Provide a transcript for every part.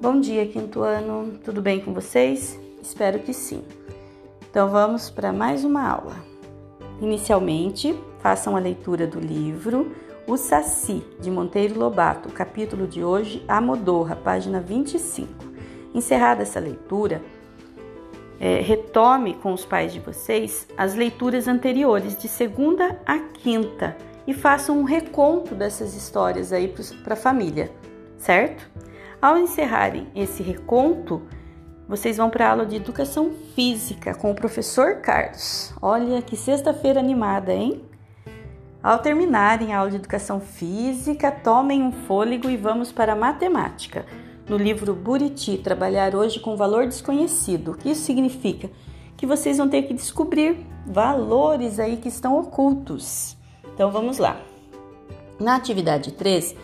Bom dia, quinto ano. Tudo bem com vocês? Espero que sim. Então vamos para mais uma aula. Inicialmente, façam a leitura do livro O Saci, de Monteiro Lobato, capítulo de hoje, A Modorra, página 25. Encerrada essa leitura, é, retome com os pais de vocês as leituras anteriores, de segunda a quinta, e façam um reconto dessas histórias aí para a família, certo? Ao encerrarem esse reconto, vocês vão para a aula de educação física com o professor Carlos. Olha que sexta-feira animada, hein? Ao terminarem a aula de educação física, tomem um fôlego e vamos para a matemática. No livro Buriti, trabalhar hoje com valor desconhecido. O que isso significa? Que vocês vão ter que descobrir valores aí que estão ocultos. Então vamos lá. Na atividade 3,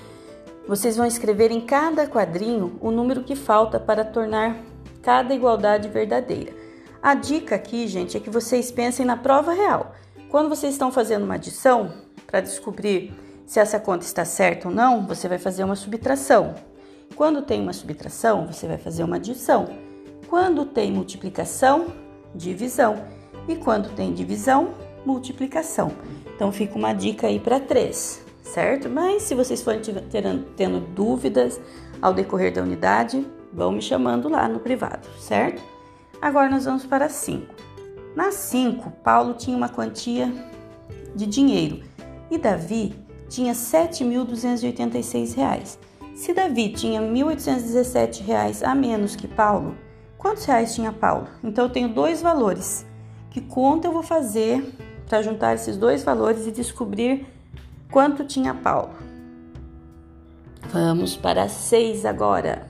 vocês vão escrever em cada quadrinho o número que falta para tornar cada igualdade verdadeira. A dica aqui, gente, é que vocês pensem na prova real. Quando vocês estão fazendo uma adição, para descobrir se essa conta está certa ou não, você vai fazer uma subtração. Quando tem uma subtração, você vai fazer uma adição. Quando tem multiplicação, divisão. E quando tem divisão, multiplicação. Então fica uma dica aí para três certo? Mas se vocês forem tendo dúvidas ao decorrer da unidade, vão me chamando lá no privado, certo? Agora nós vamos para 5. Na 5, Paulo tinha uma quantia de dinheiro e Davi tinha R$ 7.286. Se Davi tinha R$ 1.817 a menos que Paulo, quantos reais tinha Paulo? Então eu tenho dois valores. Que conta eu vou fazer para juntar esses dois valores e descobrir Quanto tinha Paulo? Vamos para seis agora.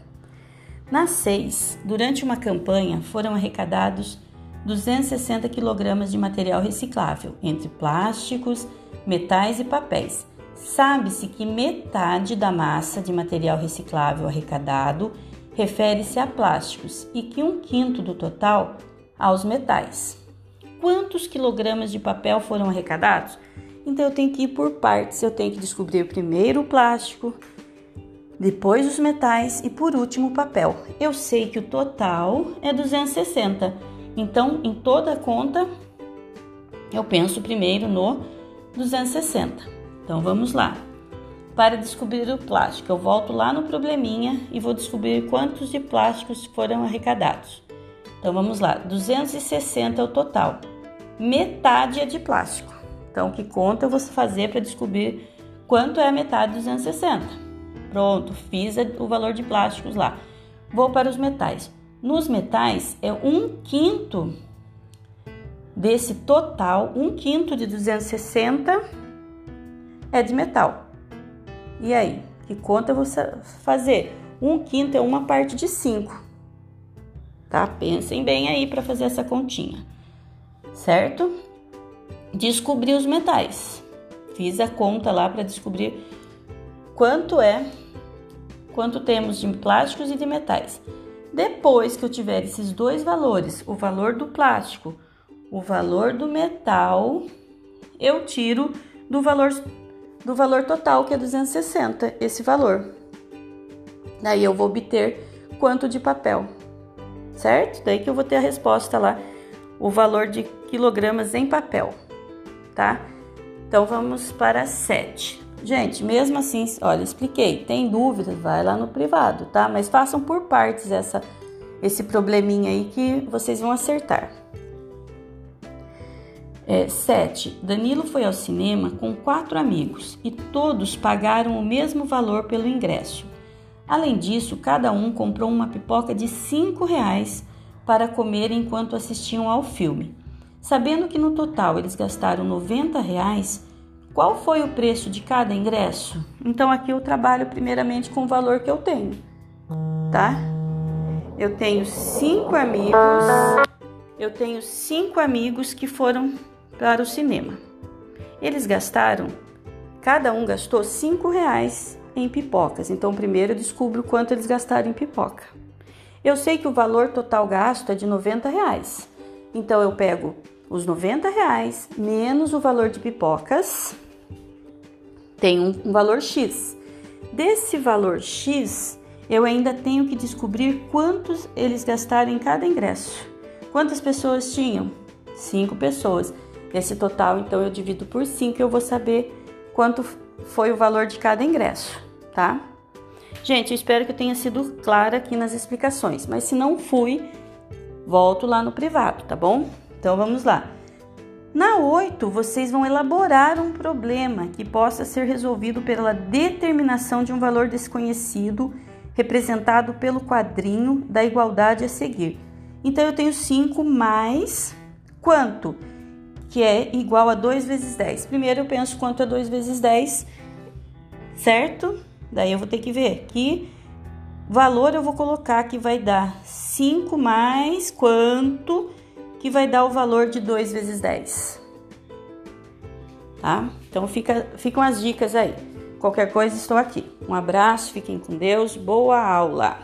Na seis, durante uma campanha, foram arrecadados 260 quilogramas de material reciclável, entre plásticos, metais e papéis. Sabe-se que metade da massa de material reciclável arrecadado refere-se a plásticos e que um quinto do total aos metais. Quantos quilogramas de papel foram arrecadados? Então eu tenho que ir por partes. Eu tenho que descobrir primeiro o plástico, depois os metais e por último o papel. Eu sei que o total é 260. Então, em toda a conta, eu penso primeiro no 260. Então vamos lá. Para descobrir o plástico, eu volto lá no probleminha e vou descobrir quantos de plásticos foram arrecadados. Então vamos lá, 260 é o total. Metade é de plástico. Então, que conta eu vou fazer para descobrir quanto é a metade dos 260? Pronto, fiz o valor de plásticos lá. Vou para os metais. Nos metais é um quinto desse total, um quinto de 260 é de metal. E aí, que conta eu vou fazer? Um quinto é uma parte de cinco. Tá? Pensem bem aí para fazer essa continha, certo? Descobri os metais. Fiz a conta lá para descobrir quanto é, quanto temos de plásticos e de metais. Depois que eu tiver esses dois valores, o valor do plástico, o valor do metal, eu tiro do valor do valor total, que é 260, esse valor. Daí eu vou obter quanto de papel, certo? Daí que eu vou ter a resposta lá, o valor de quilogramas em papel tá? Então vamos para 7. Gente, mesmo assim, olha, expliquei. Tem dúvidas, vai lá no privado, tá? Mas façam por partes essa, esse probleminha aí que vocês vão acertar. 7. É, Danilo foi ao cinema com quatro amigos e todos pagaram o mesmo valor pelo ingresso. Além disso, cada um comprou uma pipoca de 5 reais para comer enquanto assistiam ao filme. Sabendo que no total eles gastaram 90 reais, qual foi o preço de cada ingresso? Então aqui eu trabalho primeiramente com o valor que eu tenho, tá? Eu tenho cinco amigos, eu tenho cinco amigos que foram para o cinema. Eles gastaram, cada um gastou cinco reais em pipocas. Então primeiro eu descubro quanto eles gastaram em pipoca. Eu sei que o valor total gasto é de 90 reais. Então eu pego os 90 reais menos o valor de pipocas tem um, um valor X. Desse valor X, eu ainda tenho que descobrir quantos eles gastaram em cada ingresso. Quantas pessoas tinham? Cinco pessoas. Esse total, então, eu divido por cinco e eu vou saber quanto foi o valor de cada ingresso, tá? Gente, eu espero que eu tenha sido clara aqui nas explicações, mas se não fui, volto lá no privado, tá bom? Então vamos lá. Na 8, vocês vão elaborar um problema que possa ser resolvido pela determinação de um valor desconhecido representado pelo quadrinho da igualdade a seguir. Então eu tenho 5 mais quanto? Que é igual a 2 vezes 10. Primeiro eu penso quanto é 2 vezes 10, certo? Daí eu vou ter que ver que valor eu vou colocar que vai dar 5 mais quanto que vai dar o valor de 2 vezes 10. Tá? Então fica, ficam as dicas aí. Qualquer coisa, estou aqui. Um abraço, fiquem com Deus, boa aula!